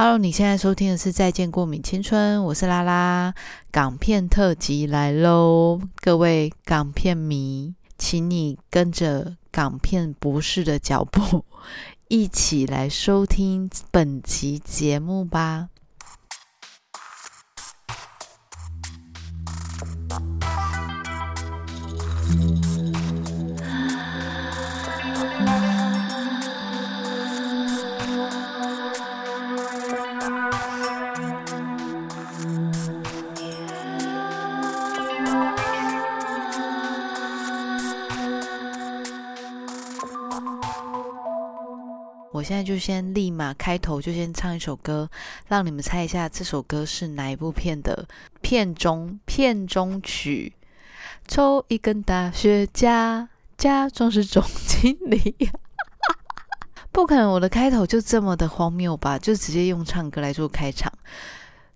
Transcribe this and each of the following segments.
Hello，你现在收听的是《再见过敏青春》，我是拉拉，港片特辑来喽！各位港片迷，请你跟着港片博士的脚步，一起来收听本集节目吧。现在就先立马开头就先唱一首歌，让你们猜一下这首歌是哪一部片的片中片中曲。抽一根大雪茄，假装是总经理。不可能，我的开头就这么的荒谬吧？就直接用唱歌来做开场。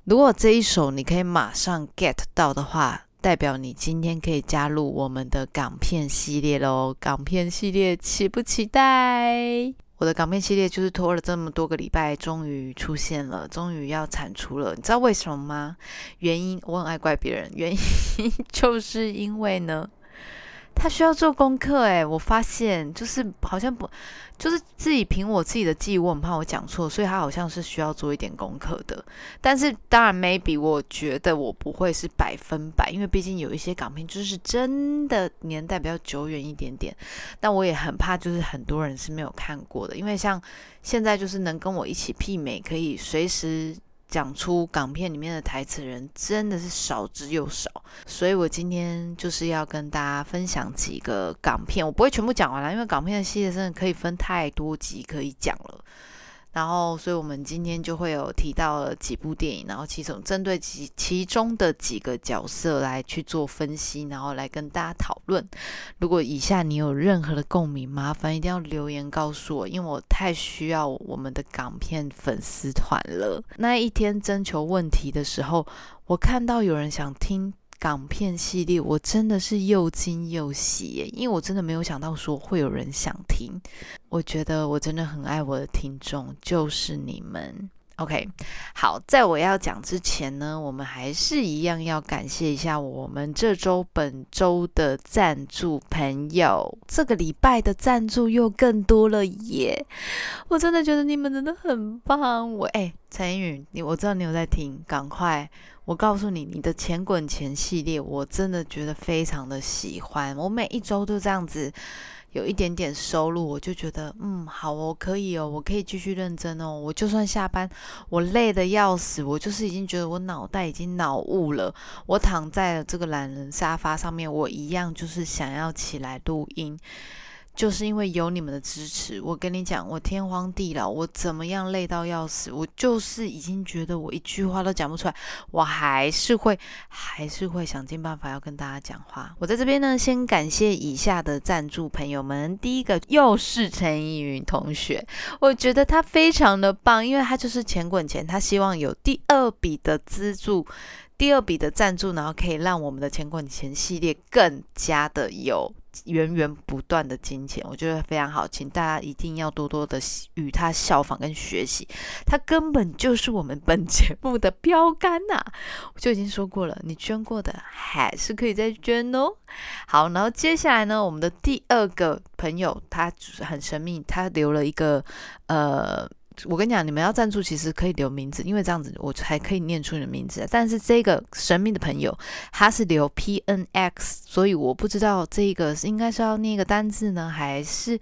如果这一首你可以马上 get 到的话，代表你今天可以加入我们的港片系列喽！港片系列期不期待？我的港片系列就是拖了这么多个礼拜，终于出现了，终于要产出了。你知道为什么吗？原因我很爱怪别人，原因 就是因为呢。他需要做功课诶，我发现就是好像不，就是自己凭我自己的记忆，我很怕我讲错，所以他好像是需要做一点功课的。但是当然，maybe 我觉得我不会是百分百，因为毕竟有一些港片就是真的年代比较久远一点点。但我也很怕，就是很多人是没有看过的，因为像现在就是能跟我一起媲美，可以随时。讲出港片里面的台词人真的是少之又少，所以我今天就是要跟大家分享几个港片，我不会全部讲完了，因为港片的系列真的可以分太多集可以讲了。然后，所以我们今天就会有提到了几部电影，然后其中针对其其中的几个角色来去做分析，然后来跟大家讨论。如果以下你有任何的共鸣，麻烦一定要留言告诉我，因为我太需要我们的港片粉丝团了。那一天征求问题的时候，我看到有人想听。港片系列，我真的是又惊又喜耶，因为我真的没有想到说会有人想听。我觉得我真的很爱我的听众，就是你们。OK，好，在我要讲之前呢，我们还是一样要感谢一下我们这周本周的赞助朋友。这个礼拜的赞助又更多了耶！我真的觉得你们真的很棒。我哎，陈宇，你我知道你有在听，赶快，我告诉你，你的钱滚钱系列，我真的觉得非常的喜欢。我每一周都这样子。有一点点收入，我就觉得，嗯，好哦，可以哦，我可以继续认真哦。我就算下班，我累得要死，我就是已经觉得我脑袋已经脑雾了。我躺在了这个懒人沙发上面，我一样就是想要起来录音。就是因为有你们的支持，我跟你讲，我天荒地老，我怎么样累到要死，我就是已经觉得我一句话都讲不出来，我还是会，还是会想尽办法要跟大家讲话。我在这边呢，先感谢以下的赞助朋友们。第一个又是陈依云同学，我觉得他非常的棒，因为他就是钱滚钱，他希望有第二笔的资助。第二笔的赞助，然后可以让我们的钱滚钱系列更加的有源源不断的金钱，我觉得非常好，请大家一定要多多的与他效仿跟学习，他根本就是我们本节目的标杆呐！我就已经说过了，你捐过的还是可以再捐哦。好，然后接下来呢，我们的第二个朋友他很神秘，他留了一个呃。我跟你讲，你们要赞助，其实可以留名字，因为这样子我才可以念出你的名字。但是这个神秘的朋友他是留 P N X，所以我不知道这个应该是要念一个单字呢，还是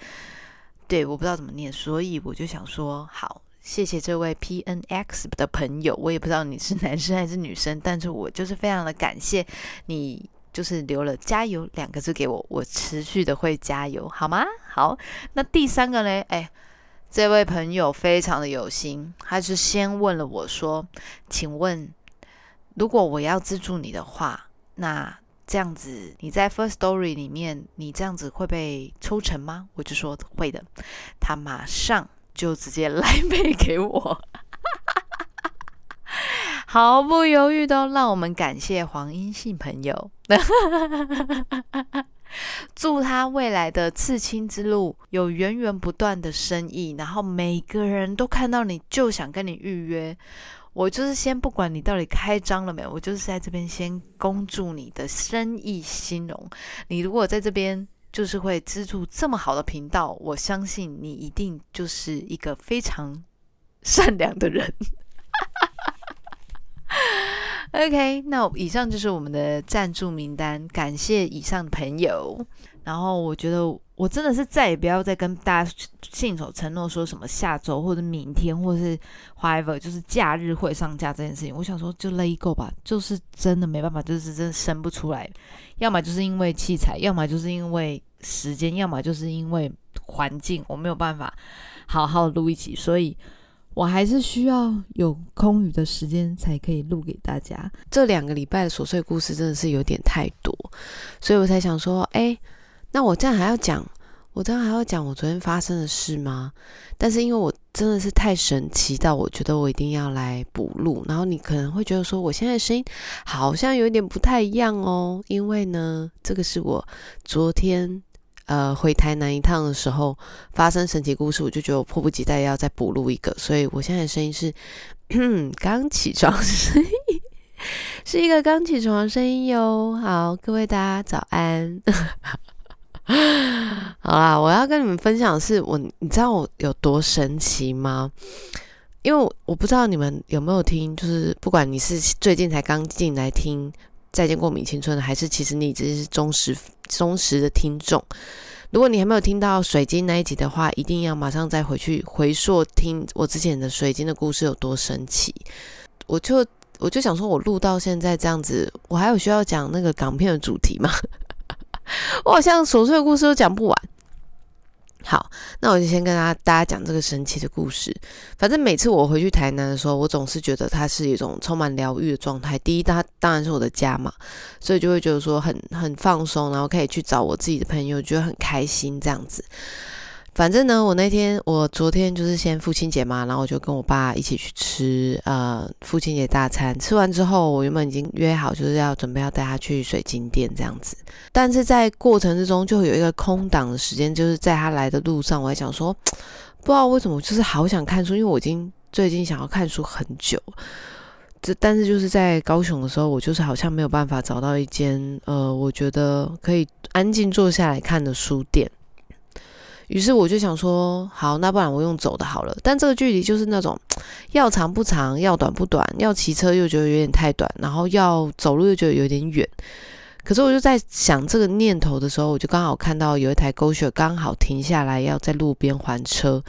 对，我不知道怎么念，所以我就想说，好，谢谢这位 P N X 的朋友，我也不知道你是男生还是女生，但是我就是非常的感谢你，就是留了加油两个字给我，我持续的会加油，好吗？好，那第三个呢？哎。这位朋友非常的有心，他是先问了我说：“请问，如果我要资助你的话，那这样子你在 First Story 里面，你这样子会被抽成吗？”我就说会的。他马上就直接来 背给我，毫不犹豫的让我们感谢黄英信朋友。祝他未来的刺青之路有源源不断的生意，然后每个人都看到你就想跟你预约。我就是先不管你到底开张了没有，我就是在这边先恭祝你的生意兴隆。你如果在这边就是会资助这么好的频道，我相信你一定就是一个非常善良的人。OK，那以上就是我们的赞助名单，感谢以上的朋友。然后我觉得我真的是再也不要再跟大家信守承诺，说什么下周或者明天或者是 whatever，就是假日会上架这件事情。我想说就 let go 吧，就是真的没办法，就是真的生不出来。要么就是因为器材，要么就是因为时间，要么就是因为环境，我没有办法好好录一集，所以我还是需要有空余的时间才可以录给大家。这两个礼拜的琐碎故事真的是有点太多，所以我才想说，哎。那我这样还要讲，我这样还要讲我昨天发生的事吗？但是因为我真的是太神奇到，我觉得我一定要来补录。然后你可能会觉得说，我现在声音好像有点不太一样哦，因为呢，这个是我昨天呃回台南一趟的时候发生神奇故事，我就觉得我迫不及待要再补录一个，所以我现在的声音是 刚起床声音，是一个刚起床的声音哟。好，各位大家早安。好啦，我要跟你们分享的是我，你知道我有多神奇吗？因为我不知道你们有没有听，就是不管你是最近才刚进来听《再见过敏青春》的，还是其实你只是忠实忠实的听众，如果你还没有听到水晶那一集的话，一定要马上再回去回溯听我之前的水晶的故事有多神奇。我就我就想说，我录到现在这样子，我还有需要讲那个港片的主题吗？我好像琐碎的故事都讲不完。好，那我就先跟大家大家讲这个神奇的故事。反正每次我回去台南的时候，我总是觉得它是一种充满疗愈的状态。第一，它当然是我的家嘛，所以就会觉得说很很放松，然后可以去找我自己的朋友，觉得很开心这样子。反正呢，我那天我昨天就是先父亲节嘛，然后我就跟我爸一起去吃呃父亲节大餐。吃完之后，我原本已经约好就是要准备要带他去水晶店这样子，但是在过程之中就有一个空档的时间，就是在他来的路上，我还想说，不知道为什么就是好想看书，因为我已经最近想要看书很久，这但是就是在高雄的时候，我就是好像没有办法找到一间呃，我觉得可以安静坐下来看的书店。于是我就想说，好，那不然我用走的好了。但这个距离就是那种要长不长，要短不短，要骑车又觉得有点太短，然后要走路又觉得有点远。可是我就在想这个念头的时候，我就刚好看到有一台狗血刚好停下来要在路边还车，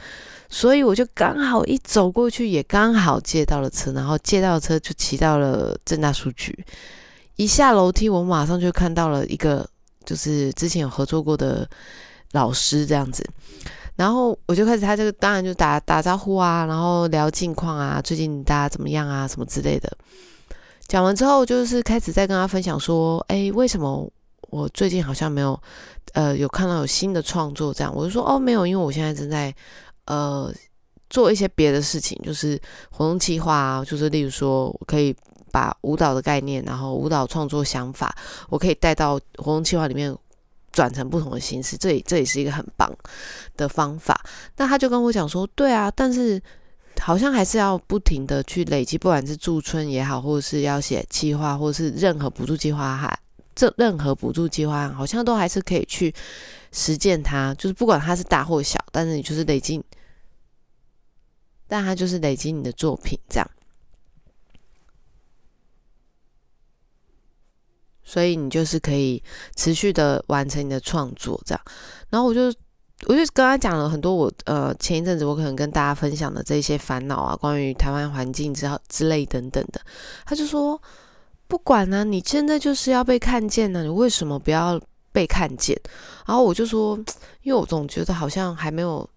所以我就刚好一走过去，也刚好借到了车，然后借到车就骑到了正大书局。一下楼梯，我马上就看到了一个，就是之前有合作过的。老师这样子，然后我就开始，他这个当然就打打招呼啊，然后聊近况啊，最近大家怎么样啊，什么之类的。讲完之后，就是开始在跟他分享说，哎，为什么我最近好像没有，呃，有看到有新的创作这样？我就说，哦，没有，因为我现在正在呃做一些别的事情，就是活动计划啊，就是例如说我可以把舞蹈的概念，然后舞蹈创作想法，我可以带到活动计划里面。转成不同的形式，这也这也是一个很棒的方法。那他就跟我讲说，对啊，但是好像还是要不停的去累积，不管是驻村也好，或者是要写计划，或者是任何补助计划哈，这任何补助计划好像都还是可以去实践它，就是不管它是大或小，但是你就是累积，但它就是累积你的作品这样。所以你就是可以持续的完成你的创作，这样。然后我就我就跟他讲了很多我呃前一阵子我可能跟大家分享的这些烦恼啊，关于台湾环境之之类等等的。他就说不管呢，你现在就是要被看见呢，你为什么不要被看见？然后我就说，因为我总觉得好像还没有，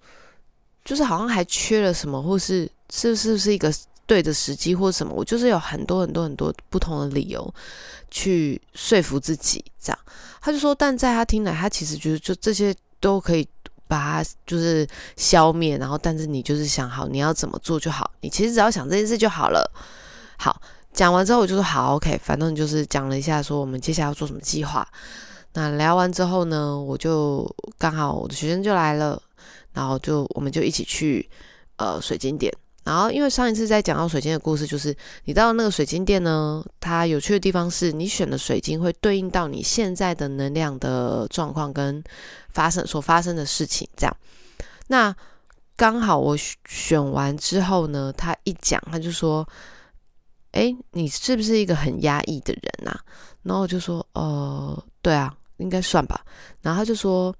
就是好像还缺了什么，或是是是不是一个。对的时机或什么，我就是有很多很多很多不同的理由去说服自己，这样。他就说，但在他听来，他其实觉得就这些都可以把它就是消灭，然后但是你就是想好你要怎么做就好，你其实只要想这件事就好了。好，讲完之后我就说好，OK，反正就是讲了一下说我们接下来要做什么计划。那聊完之后呢，我就刚好我的学生就来了，然后就我们就一起去呃水晶店。然后因为上一次在讲到水晶的故事，就是你到那个水晶店呢，它有趣的地方是你选的水晶会对应到你现在的能量的状况跟发生所发生的事情，这样。那刚好我选完之后呢，他一讲他就说：“哎，你是不是一个很压抑的人啊？”然后我就说：“呃，对啊，应该算吧。”然后他就说：“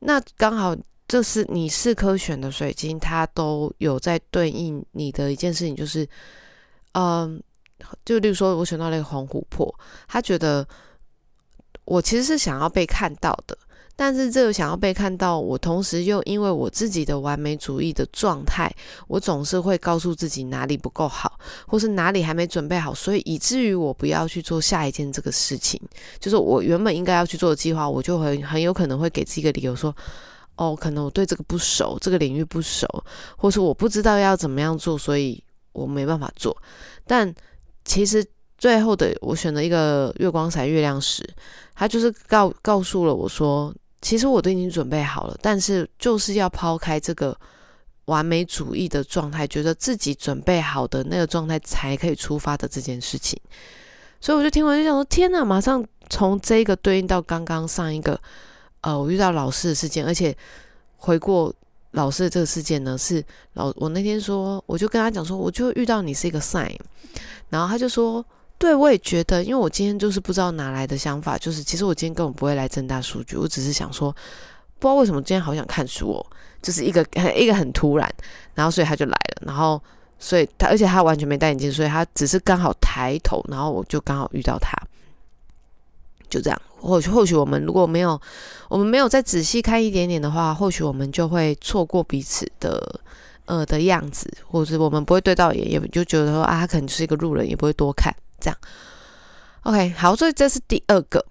那刚好。”这是你四颗选的水晶，它都有在对应你的一件事情，就是，嗯，就例如说，我选到了一个红琥珀，他觉得我其实是想要被看到的，但是这个想要被看到，我同时又因为我自己的完美主义的状态，我总是会告诉自己哪里不够好，或是哪里还没准备好，所以以至于我不要去做下一件这个事情，就是我原本应该要去做的计划，我就很很有可能会给自己一个理由说。哦，可能我对这个不熟，这个领域不熟，或是我不知道要怎么样做，所以我没办法做。但其实最后的我选了一个月光彩月亮石，它就是告告诉了我说，其实我都已经准备好了，但是就是要抛开这个完美主义的状态，觉得自己准备好的那个状态才可以出发的这件事情。所以我就听完就想说，天哪！马上从这个对应到刚刚上一个。呃，我遇到老师的事件，而且回过老师的这个事件呢，是老我那天说，我就跟他讲说，我就遇到你是一个 sign，然后他就说，对我也觉得，因为我今天就是不知道哪来的想法，就是其实我今天根本不会来正大数据，我只是想说，不知道为什么今天好想看书哦，就是一个一个很突然，然后所以他就来了，然后所以他而且他完全没戴眼镜，所以他只是刚好抬头，然后我就刚好遇到他。就这样，或许或许我们如果没有，我们没有再仔细看一点点的话，或许我们就会错过彼此的呃的样子，或者我们不会对到眼，也就觉得说啊，他可能就是一个路人，也不会多看这样。OK，好，所以这是第二个，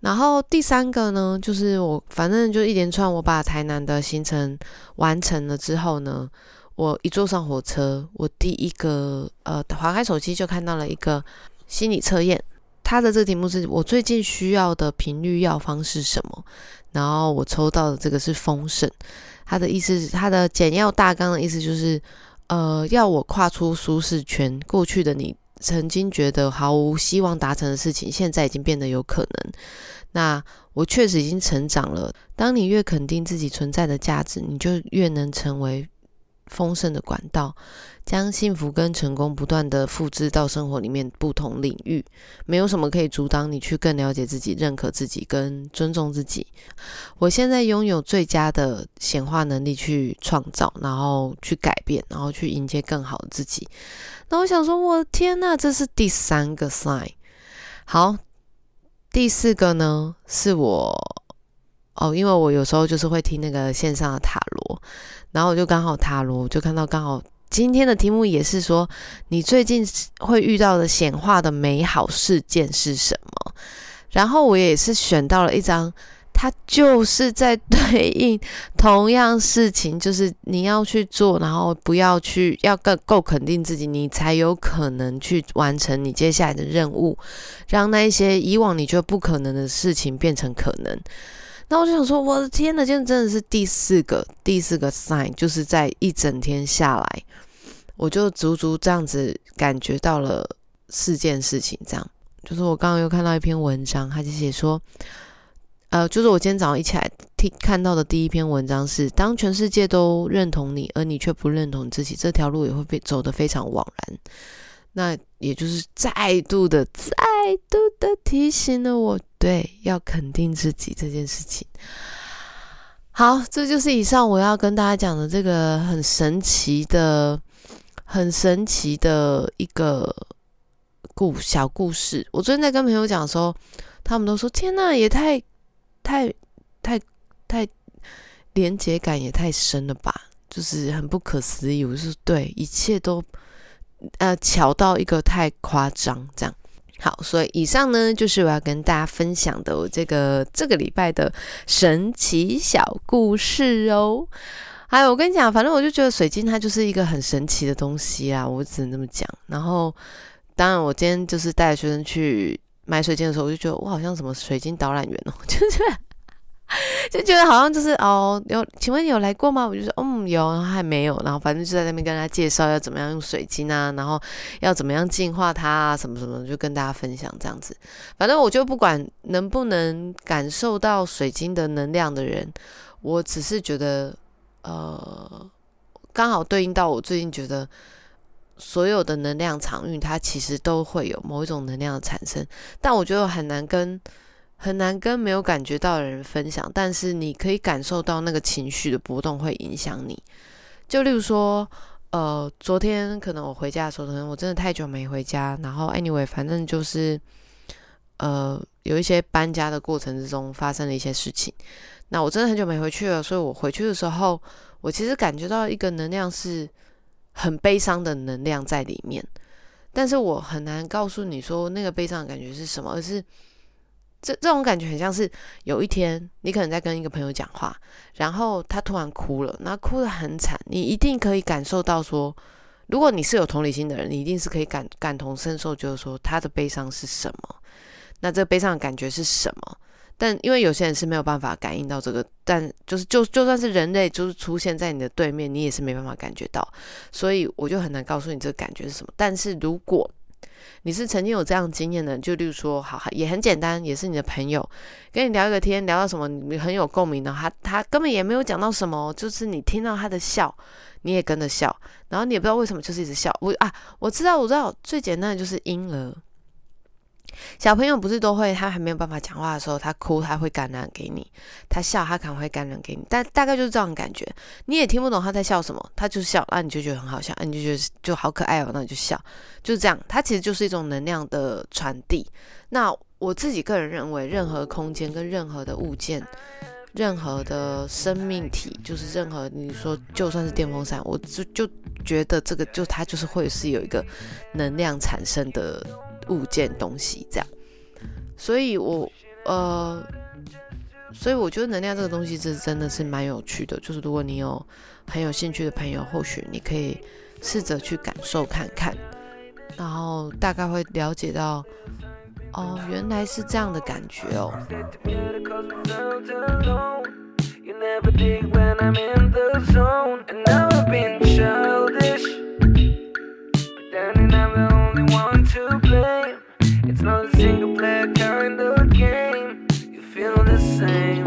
然后第三个呢，就是我反正就一连串，我把台南的行程完成了之后呢，我一坐上火车，我第一个呃划开手机就看到了一个心理测验。他的这个题目是我最近需要的频率药方是什么？然后我抽到的这个是丰盛。他的意思是，他的简要大纲的意思就是，呃，要我跨出舒适圈。过去的你曾经觉得毫无希望达成的事情，现在已经变得有可能。那我确实已经成长了。当你越肯定自己存在的价值，你就越能成为。丰盛的管道，将幸福跟成功不断的复制到生活里面不同领域，没有什么可以阻挡你去更了解自己、认可自己跟尊重自己。我现在拥有最佳的显化能力去创造，然后去改变，然后去迎接更好的自己。那我想说，我的天呐，这是第三个 sign。好，第四个呢，是我。哦，因为我有时候就是会听那个线上的塔罗，然后我就刚好塔罗，就看到刚好今天的题目也是说，你最近会遇到的显化的美好事件是什么？然后我也是选到了一张，它就是在对应同样事情，就是你要去做，然后不要去要更够肯定自己，你才有可能去完成你接下来的任务，让那一些以往你觉得不可能的事情变成可能。那我就想说，我的天呐，今天真的是第四个第四个 sign，就是在一整天下来，我就足足这样子感觉到了四件事情。这样，就是我刚刚又看到一篇文章，他就写说，呃，就是我今天早上一起来听看到的第一篇文章是，当全世界都认同你，而你却不认同自己，这条路也会被走得非常枉然。那也就是再度的、再度的提醒了我，对，要肯定自己这件事情。好，这就是以上我要跟大家讲的这个很神奇的、很神奇的一个故小故事。我昨天在跟朋友讲的时候，他们都说：“天呐，也太、太、太、太连接感也太深了吧！”就是很不可思议。我说：“对，一切都。”呃，巧到一个太夸张，这样好，所以以上呢就是我要跟大家分享的我这个这个礼拜的神奇小故事哦。哎我跟你讲，反正我就觉得水晶它就是一个很神奇的东西啊，我只能这么讲。然后，当然我今天就是带着学生去。买水晶的时候，我就觉得我好像什么水晶导览员哦，就是 就觉得好像就是哦，有请问有来过吗？我就说嗯有，然后还没有，然后反正就在那边跟他介绍要怎么样用水晶啊，然后要怎么样净化它啊，什么什么，就跟大家分享这样子。反正我就不管能不能感受到水晶的能量的人，我只是觉得呃，刚好对应到我最近觉得。所有的能量场域，它其实都会有某一种能量的产生，但我觉得很难跟很难跟没有感觉到的人分享。但是你可以感受到那个情绪的波动会影响你。就例如说，呃，昨天可能我回家的时候，可能我真的太久没回家，然后 anyway，反正就是呃有一些搬家的过程之中发生了一些事情。那我真的很久没回去了，所以我回去的时候，我其实感觉到一个能量是。很悲伤的能量在里面，但是我很难告诉你说那个悲伤的感觉是什么，而是这这种感觉很像是有一天你可能在跟一个朋友讲话，然后他突然哭了，那哭得很惨，你一定可以感受到说，如果你是有同理心的人，你一定是可以感感同身受，就是说他的悲伤是什么，那这个悲伤的感觉是什么。但因为有些人是没有办法感应到这个，但就是就就算是人类，就是出现在你的对面，你也是没办法感觉到，所以我就很难告诉你这个感觉是什么。但是如果你是曾经有这样经验的，就例如说，好，也很简单，也是你的朋友跟你聊一个天，聊到什么你很有共鸣的，他他根本也没有讲到什么，就是你听到他的笑，你也跟着笑，然后你也不知道为什么就是一直笑。我啊，我知道，我知道，最简单的就是婴儿。小朋友不是都会，他还没有办法讲话的时候，他哭，他会感染给你；他笑，他可能会感染给你。但大概就是这种感觉，你也听不懂他在笑什么，他就笑，那你就觉得很好笑，你就觉得就好可爱哦，那你就笑，就是这样。它其实就是一种能量的传递。那我自己个人认为，任何空间跟任何的物件、任何的生命体，就是任何你说就算是电风扇，我就就觉得这个就它就是会是有一个能量产生的。物件东西这样。所以我呃所以我觉得能量这个东西是真的是蛮有趣的就是如果你有很有兴趣的朋友或许你可以试着去感受看看。然后大概会了解到哦原来是这样的感觉哦。to blame. It's not a single player kind of game. You feel the same.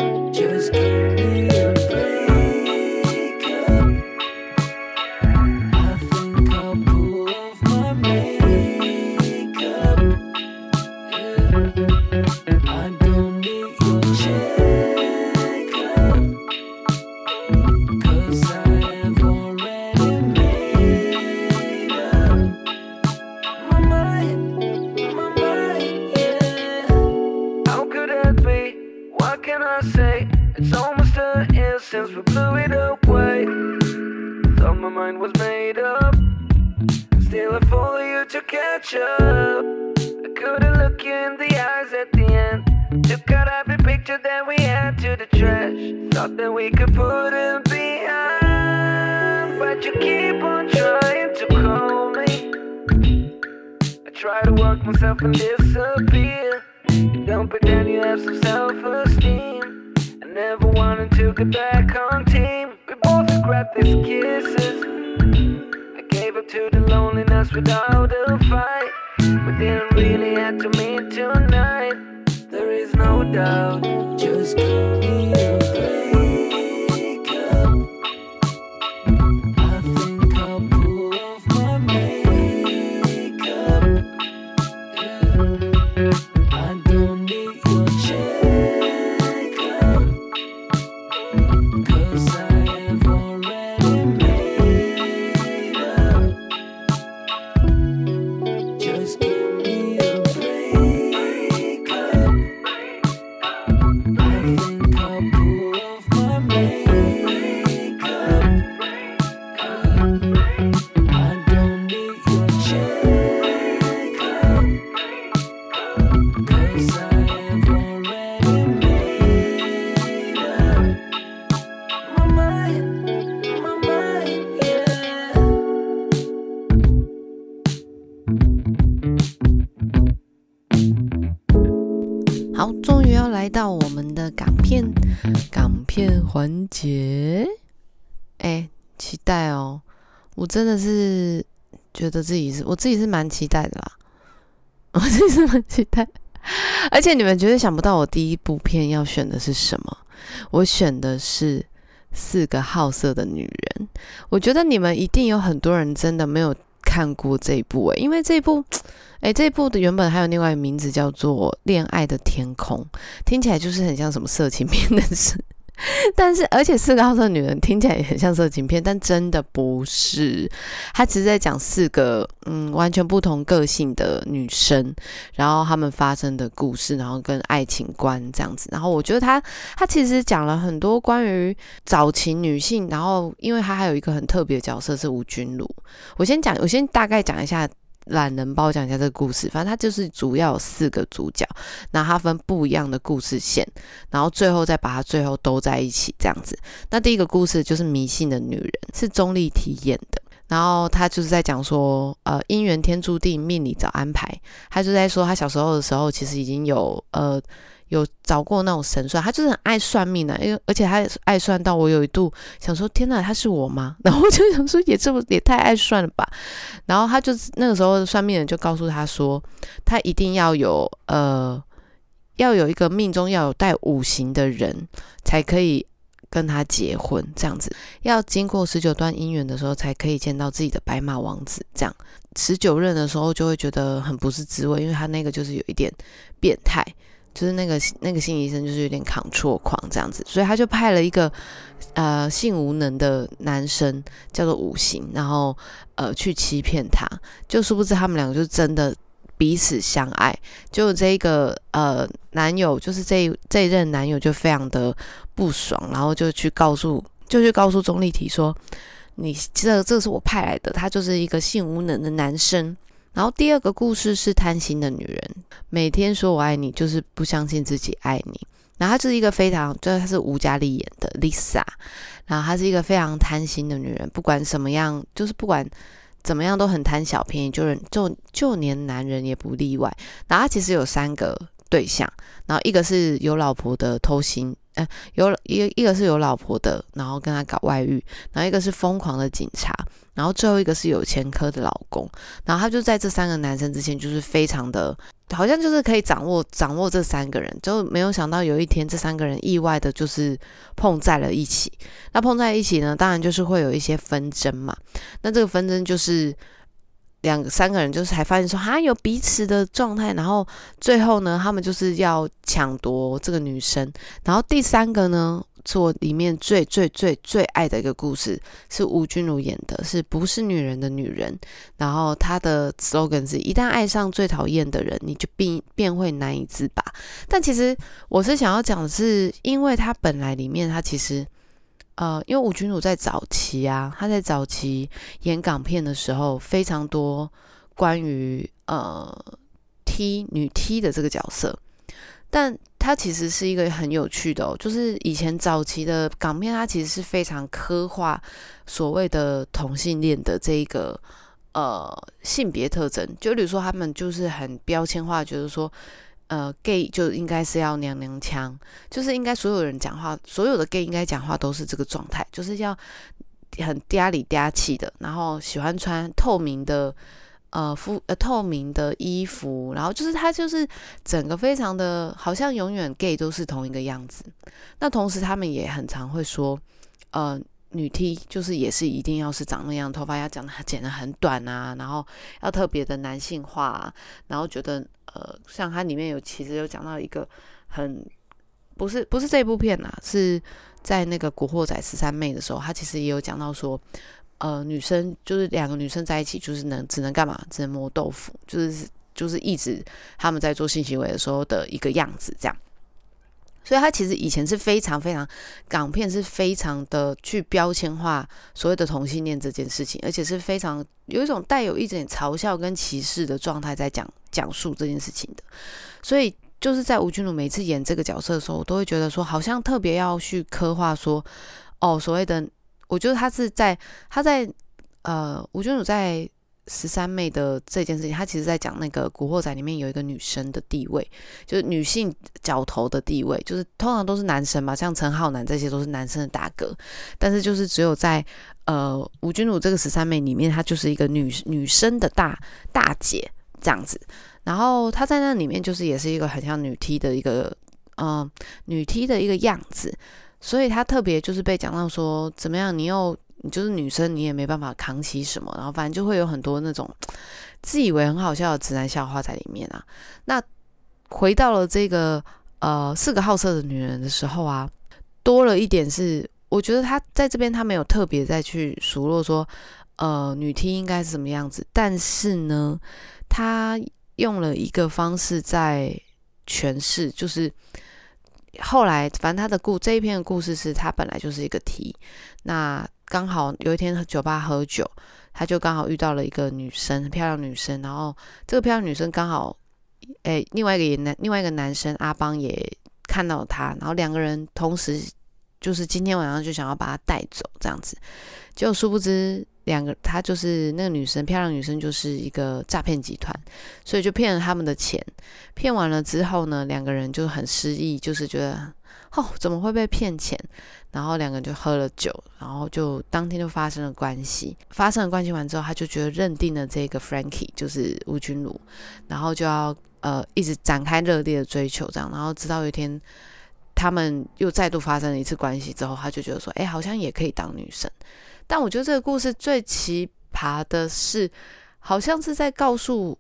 环节，哎，期待哦！我真的是觉得自己是我自己是蛮期待的啦，我自己是蛮期待，而且你们绝对想不到我第一部片要选的是什么，我选的是《四个好色的女人》。我觉得你们一定有很多人真的没有看过这一部诶，因为这一部。哎，这一部的原本还有另外一个名字叫做《恋爱的天空》，听起来就是很像什么色情片的事。但是，而且四个好色女人听起来也很像色情片，但真的不是。他只是在讲四个嗯完全不同个性的女生，然后她们发生的故事，然后跟爱情观这样子。然后我觉得他他其实讲了很多关于早期女性，然后因为他还有一个很特别的角色是吴君如。我先讲，我先大概讲一下。懒人包讲一下这个故事，反正它就是主要有四个主角，那它分不一样的故事线，然后最后再把它最后兜在一起这样子。那第一个故事就是迷信的女人，是钟丽缇演的，然后他就是在讲说，呃，姻缘天注定，命里早安排。他就在说他小时候的时候，其实已经有呃。有找过那种神算，他就是很爱算命的，因为而且他爱算到我有一度想说，天哪，他是我吗？然后我就想说，也这么也太爱算了吧。然后他就那个时候算命人就告诉他说，他一定要有呃，要有一个命中要有带五行的人才可以跟他结婚，这样子要经过十九段姻缘的时候才可以见到自己的白马王子。这样十九任的时候就会觉得很不是滋味，因为他那个就是有一点变态。就是那个那个心理医生，就是有点扛错狂这样子，所以他就派了一个呃性无能的男生，叫做五行，然后呃去欺骗他，就殊不知他们两个就真的彼此相爱。就这个呃男友，就是这这一任男友就非常的不爽，然后就去告诉就去告诉钟丽缇说：“你这这是我派来的，他就是一个性无能的男生。”然后第二个故事是贪心的女人，每天说我爱你，就是不相信自己爱你。然后她是一个非常，就是她是吴佳丽演的 Lisa，然后她是一个非常贪心的女人，不管什么样，就是不管怎么样都很贪小便宜，就是就就连男人也不例外。然后她其实有三个对象，然后一个是有老婆的偷心。呃，有一一个是有老婆的，然后跟他搞外遇，然后一个是疯狂的警察，然后最后一个是有前科的老公，然后他就在这三个男生之前，就是非常的，好像就是可以掌握掌握这三个人，就没有想到有一天这三个人意外的就是碰在了一起，那碰在一起呢，当然就是会有一些纷争嘛，那这个纷争就是。两三个人就是还发现说还有彼此的状态，然后最后呢，他们就是要抢夺这个女生。然后第三个呢，做里面最最最最爱的一个故事，是吴君如演的，是不是女人的女人？然后她的 slogan 是：一旦爱上最讨厌的人，你就必便会难以自拔。但其实我是想要讲的是，因为他本来里面他其实。呃，因为吴君如在早期啊，他在早期演港片的时候，非常多关于呃 T 女 T 的这个角色，但它其实是一个很有趣的哦，就是以前早期的港片，它其实是非常刻画所谓的同性恋的这一个呃性别特征，就比如说他们就是很标签化，就是说。呃，gay 就应该是要娘娘腔，就是应该所有人讲话，所有的 gay 应该讲话都是这个状态，就是要很嗲里嗲气的，然后喜欢穿透明的呃肤呃透明的衣服，然后就是他就是整个非常的好像永远 gay 都是同一个样子。那同时他们也很常会说，呃，女 T 就是也是一定要是长那样，头发要剪的剪的很短啊，然后要特别的男性化，然后觉得。呃，像它里面有其实有讲到一个很不是不是这部片呐，是在那个《古惑仔十三妹》的时候，他其实也有讲到说，呃，女生就是两个女生在一起，就是能只能干嘛？只能磨豆腐，就是就是一直他们在做性行为的时候的一个样子，这样。所以，他其实以前是非常非常港片，是非常的去标签化所谓的同性恋这件事情，而且是非常有一种带有一点嘲笑跟歧视的状态在讲讲述这件事情的。所以，就是在吴君如每次演这个角色的时候，我都会觉得说，好像特别要去刻画说，哦，所谓的，我觉得他是在他在呃，吴君如在十三妹的这件事情，她其实在讲那个《古惑仔》里面有一个女生的地位，就是女性角头的地位，就是通常都是男生嘛，像陈浩南这些都是男生的大哥，但是就是只有在呃吴君如这个十三妹里面，她就是一个女女生的大大姐这样子，然后她在那里面就是也是一个很像女 T 的一个嗯女 T 的一个样子，所以她特别就是被讲到说怎么样，你又。你就是女生，你也没办法扛起什么，然后反正就会有很多那种自以为很好笑的直男笑话在里面啊。那回到了这个呃四个好色的女人的时候啊，多了一点是，我觉得他在这边他没有特别再去数落说，呃女 T 应该是什么样子，但是呢，他用了一个方式在诠释，就是后来反正他的故这一篇的故事是他本来就是一个 T，那。刚好有一天酒吧喝酒，他就刚好遇到了一个女生，很漂亮女生。然后这个漂亮女生刚好，哎，另外一个也男，另外一个男生阿邦也看到他，然后两个人同时就是今天晚上就想要把他带走这样子。就殊不知两个他就是那个女生，漂亮女生就是一个诈骗集团，所以就骗了他们的钱。骗完了之后呢，两个人就很失意，就是觉得。哦，怎么会被骗钱？然后两个人就喝了酒，然后就当天就发生了关系。发生了关系完之后，他就觉得认定了这个 Frankie 就是吴君如，然后就要呃一直展开热烈的追求，这样。然后直到有一天，他们又再度发生了一次关系之后，他就觉得说，哎，好像也可以当女生。但我觉得这个故事最奇葩的是，好像是在告诉。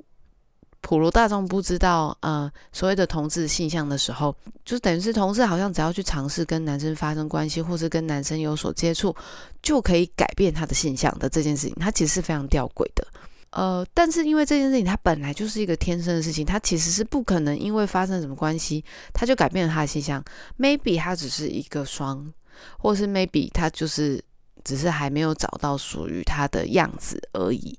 普罗大众不知道，呃，所谓的同志性向的时候，就等于是同志好像只要去尝试跟男生发生关系，或是跟男生有所接触，就可以改变他的性向的这件事情，它其实是非常吊诡的。呃，但是因为这件事情，它本来就是一个天生的事情，它其实是不可能因为发生什么关系，他就改变了他的性向。Maybe 他只是一个双，或是 Maybe 他就是只是还没有找到属于他的样子而已。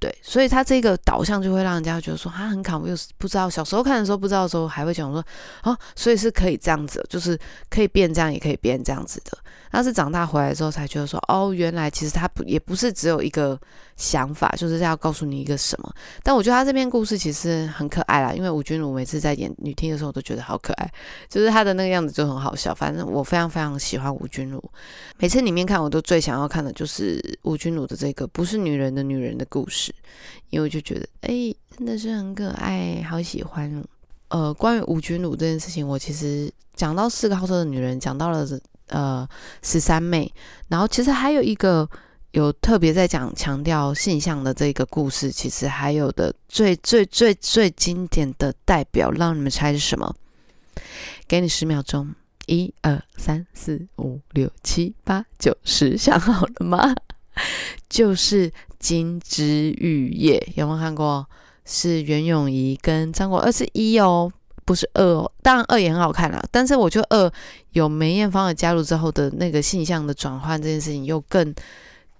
对，所以他这个导向就会让人家觉得说他很卡，又不知道小时候看的时候不知道的时候还会讲说哦，所以是可以这样子，就是可以变这样，也可以变这样子的。但是长大回来之后才觉得说哦，原来其实他不也不是只有一个想法，就是要告诉你一个什么。但我觉得他这篇故事其实很可爱啦，因为吴君如每次在演女听的时候都觉得好可爱，就是他的那个样子就很好笑。反正我非常非常喜欢吴君如，每次里面看我都最想要看的就是吴君如的这个不是女人的女人的故事。因为我就觉得，哎，真的是很可爱，好喜欢。呃，关于吴君如这件事情，我其实讲到四个好色的女人，讲到了呃十三妹，然后其实还有一个有特别在讲强调性向的这个故事，其实还有的最最最最经典的代表，让你们猜是什么？给你十秒钟，一二三四五六七八九十，想好了吗？就是《金枝玉叶》，有没有看过？是袁咏仪跟张国二是一哦，不是二哦。当然二也很好看啦，但是我觉得二有梅艳芳的加入之后的那个性向的转换这件事情，又更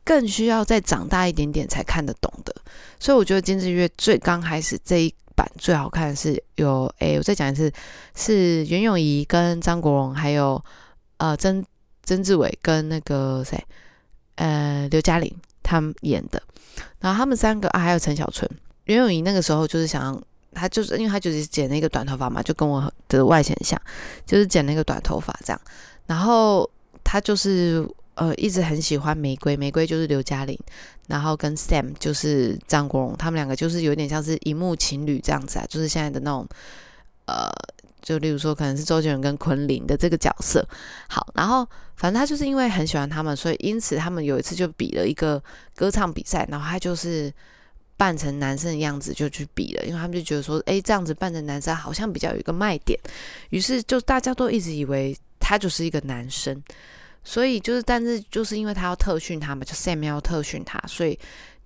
更需要再长大一点点才看得懂的。所以我觉得《金枝玉叶》最刚开始这一版最好看的是有，哎，我再讲一次，是袁咏仪跟张国荣，还有呃曾曾志伟跟那个谁。呃，刘嘉玲他们演的，然后他们三个啊，还有陈小春、袁咏仪，那个时候就是想，他就是因为他就是剪了一个短头发嘛，就跟我的外形像，就是剪了一个短头发这样。然后他就是呃，一直很喜欢玫瑰，玫瑰就是刘嘉玲，然后跟 Sam 就是张国荣，他们两个就是有点像是荧幕情侣这样子啊，就是现在的那种呃。就例如说，可能是周杰伦跟昆凌的这个角色。好，然后反正他就是因为很喜欢他们，所以因此他们有一次就比了一个歌唱比赛，然后他就是扮成男生的样子就去比了，因为他们就觉得说，哎，这样子扮成男生好像比较有一个卖点。于是就大家都一直以为他就是一个男生，所以就是，但是就是因为他要特训他嘛，就 Sam 要特训他，所以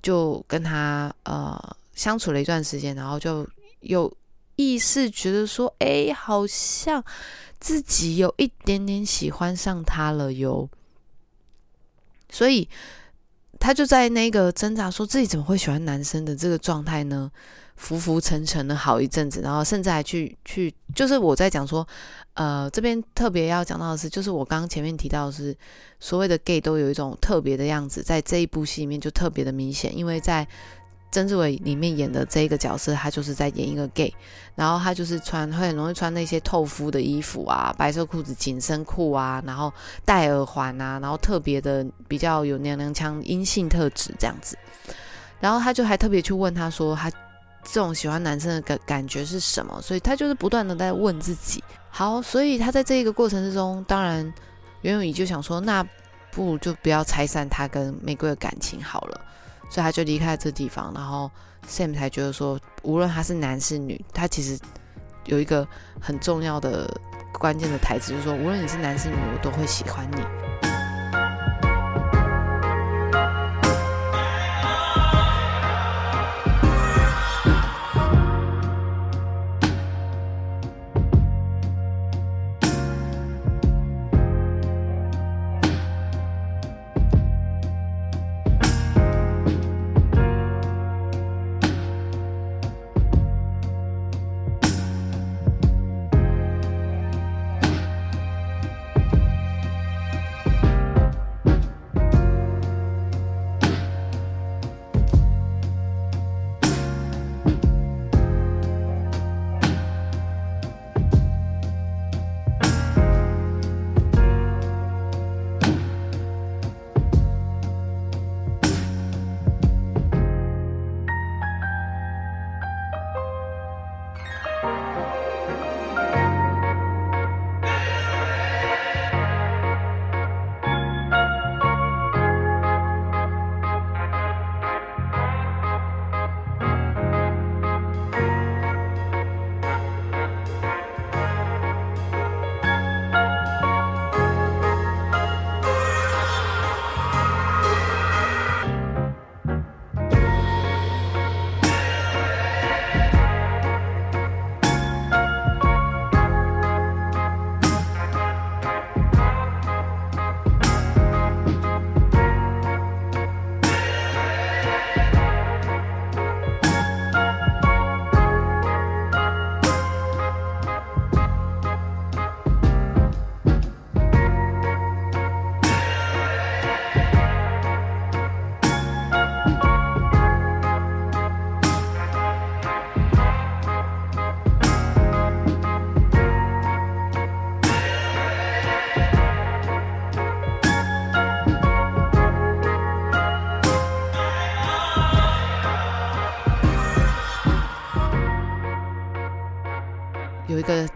就跟他呃相处了一段时间，然后就又。意识觉得说，哎，好像自己有一点点喜欢上他了哟，所以他就在那个挣扎，说自己怎么会喜欢男生的这个状态呢？浮浮沉沉的好一阵子，然后甚至还去去，就是我在讲说，呃，这边特别要讲到的是，就是我刚刚前面提到的是，所谓的 gay 都有一种特别的样子，在这一部戏里面就特别的明显，因为在。曾志伟里面演的这一个角色，他就是在演一个 gay，然后他就是穿会很容易穿那些透肤的衣服啊，白色裤子、紧身裤啊，然后戴耳环啊，然后特别的比较有娘娘腔阴性特质这样子。然后他就还特别去问他说，他这种喜欢男生的感感觉是什么？所以他就是不断的在问自己。好，所以他在这一个过程之中，当然袁咏仪就想说，那不如就不要拆散他跟玫瑰的感情好了。所以他就离开了这地方，然后 Sam 才觉得说，无论他是男是女，他其实有一个很重要的关键的台词，就是说，无论你是男是女，我都会喜欢你。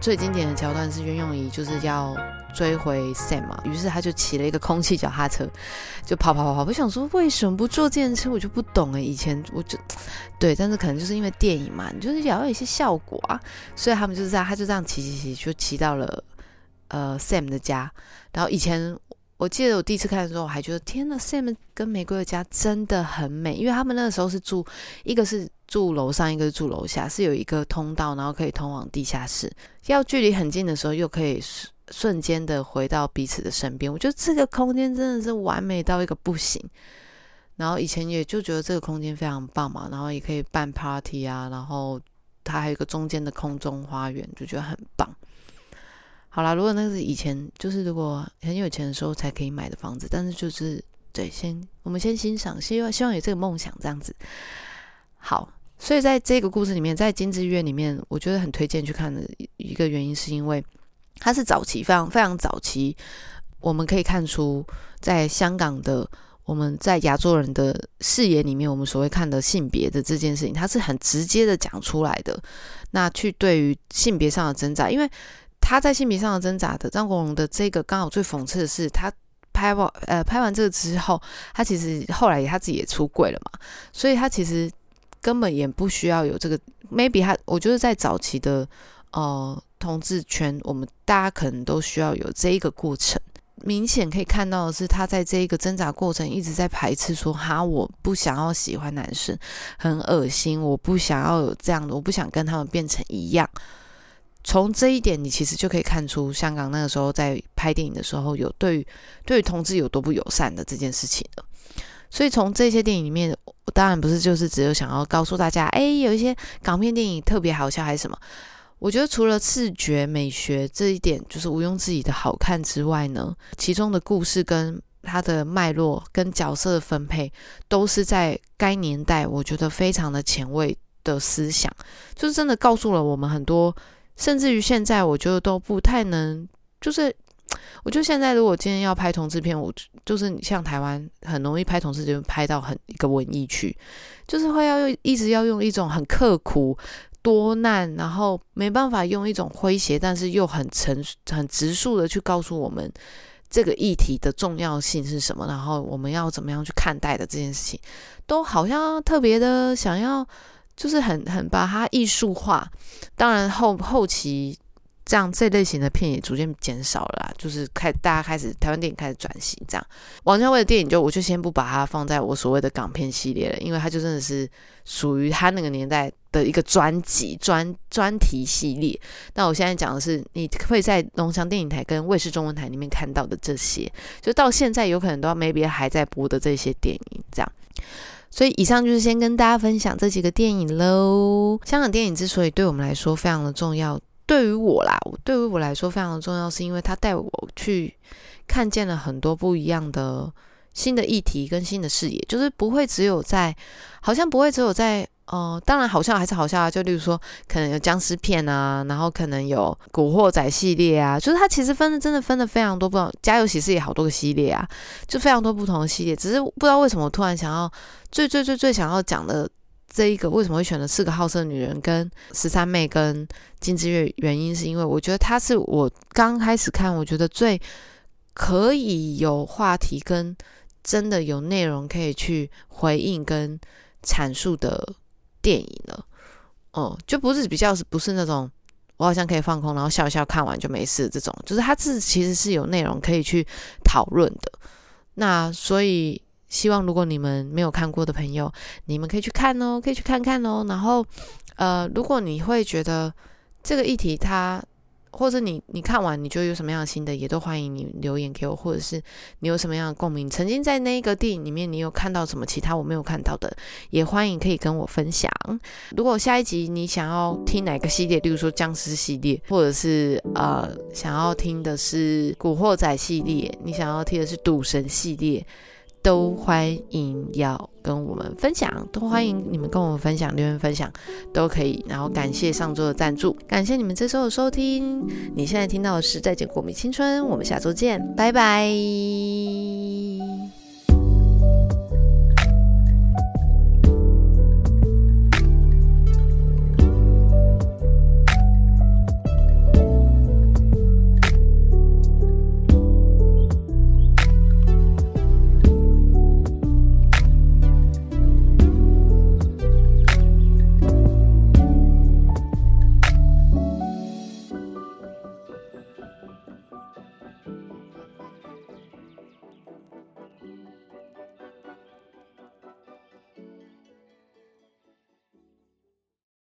最经典的桥段是袁咏仪就是要追回 Sam 嘛，于是他就骑了一个空气脚踏车，就跑跑跑跑。我想说为什么不坐电车？我就不懂哎。以前我就对，但是可能就是因为电影嘛，你就是要有一些效果啊，所以他们就是这样，他就这样骑骑骑，就骑到了呃 Sam 的家。然后以前我记得我第一次看的时候，我还觉得天呐 s a m 跟玫瑰的家真的很美，因为他们那个时候是住一个是。住楼上，一个是住楼下，是有一个通道，然后可以通往地下室。要距离很近的时候，又可以瞬间的回到彼此的身边。我觉得这个空间真的是完美到一个不行。然后以前也就觉得这个空间非常棒嘛，然后也可以办 party 啊，然后它还有一个中间的空中花园，就觉得很棒。好啦，如果那是以前，就是如果很有钱的时候才可以买的房子，但是就是对，先我们先欣赏，希望希望有这个梦想这样子。好。所以在这个故事里面，在金枝院里面，我觉得很推荐去看的一个原因，是因为它是早期，非常非常早期。我们可以看出，在香港的我们在亚洲人的视野里面，我们所谓看的性别的这件事情，它是很直接的讲出来的。那去对于性别上的挣扎，因为他在性别上的挣扎的张国荣的这个刚好最讽刺的是，他拍完呃拍完这个之后，他其实后来他自己也出柜了嘛，所以他其实。根本也不需要有这个，maybe 他，我觉得在早期的呃同志圈，我们大家可能都需要有这一个过程。明显可以看到的是，他在这一个挣扎过程一直在排斥说：“哈，我不想要喜欢男生，很恶心，我不想要有这样的，我不想跟他们变成一样。”从这一点，你其实就可以看出香港那个时候在拍电影的时候，有对对同志有多不友善的这件事情的。所以从这些电影里面，我当然不是就是只有想要告诉大家，哎，有一些港片电影特别好笑还是什么？我觉得除了视觉美学这一点就是毋庸置疑的好看之外呢，其中的故事跟它的脉络跟角色的分配，都是在该年代，我觉得非常的前卫的思想，就是真的告诉了我们很多，甚至于现在我觉得都不太能，就是 我觉得现在如果今天要拍同志片，我就是像台湾很容易拍同志片拍到很一个文艺区，就是会要用一直要用一种很刻苦。多难，然后没办法用一种诙谐，但是又很陈很直述的去告诉我们这个议题的重要性是什么，然后我们要怎么样去看待的这件事情，都好像特别的想要，就是很很把它艺术化。当然后后期。这样这类型的片也逐渐减少了，就是开大家开始台湾电影开始转型。这样王家卫的电影就我就先不把它放在我所谓的港片系列了，因为它就真的是属于他那个年代的一个专辑专专题系列。那我现在讲的是你会在龙翔电影台跟卫视中文台里面看到的这些，就到现在有可能都要 maybe 还在播的这些电影。这样，所以以上就是先跟大家分享这几个电影喽。香港电影之所以对我们来说非常的重要。对于我啦，对于我来说非常的重要，是因为它带我去看见了很多不一样的新的议题跟新的视野，就是不会只有在，好像不会只有在，呃，当然好笑还是好笑啊，就例如说可能有僵尸片啊，然后可能有古惑仔系列啊，就是它其实分的真的分的非常多，不同家有喜事也好多个系列啊，就非常多不同的系列，只是不知道为什么突然想要最最最最想要讲的。这一个为什么会选择四个好色女人跟十三妹跟金枝月？原因是因为我觉得她是我刚开始看，我觉得最可以有话题跟真的有内容可以去回应跟阐述的电影了。哦，就不是比较是不是那种我好像可以放空，然后笑笑看完就没事这种，就是它是其实是有内容可以去讨论的。那所以。希望如果你们没有看过的朋友，你们可以去看哦，可以去看看哦。然后，呃，如果你会觉得这个议题它，或者你你看完你觉得有什么样的心得，也都欢迎你留言给我，或者是你有什么样的共鸣，曾经在那一个电影里面你有看到什么其他我没有看到的，也欢迎可以跟我分享。如果下一集你想要听哪个系列，例如说僵尸系列，或者是呃想要听的是古惑仔系列，你想要听的是赌神系列。都欢迎要跟我们分享，都欢迎你们跟我们分享，留言分享都可以。然后感谢上周的赞助，感谢你们这周的收听。你现在听到的是《再见过米青春》，我们下周见，拜拜。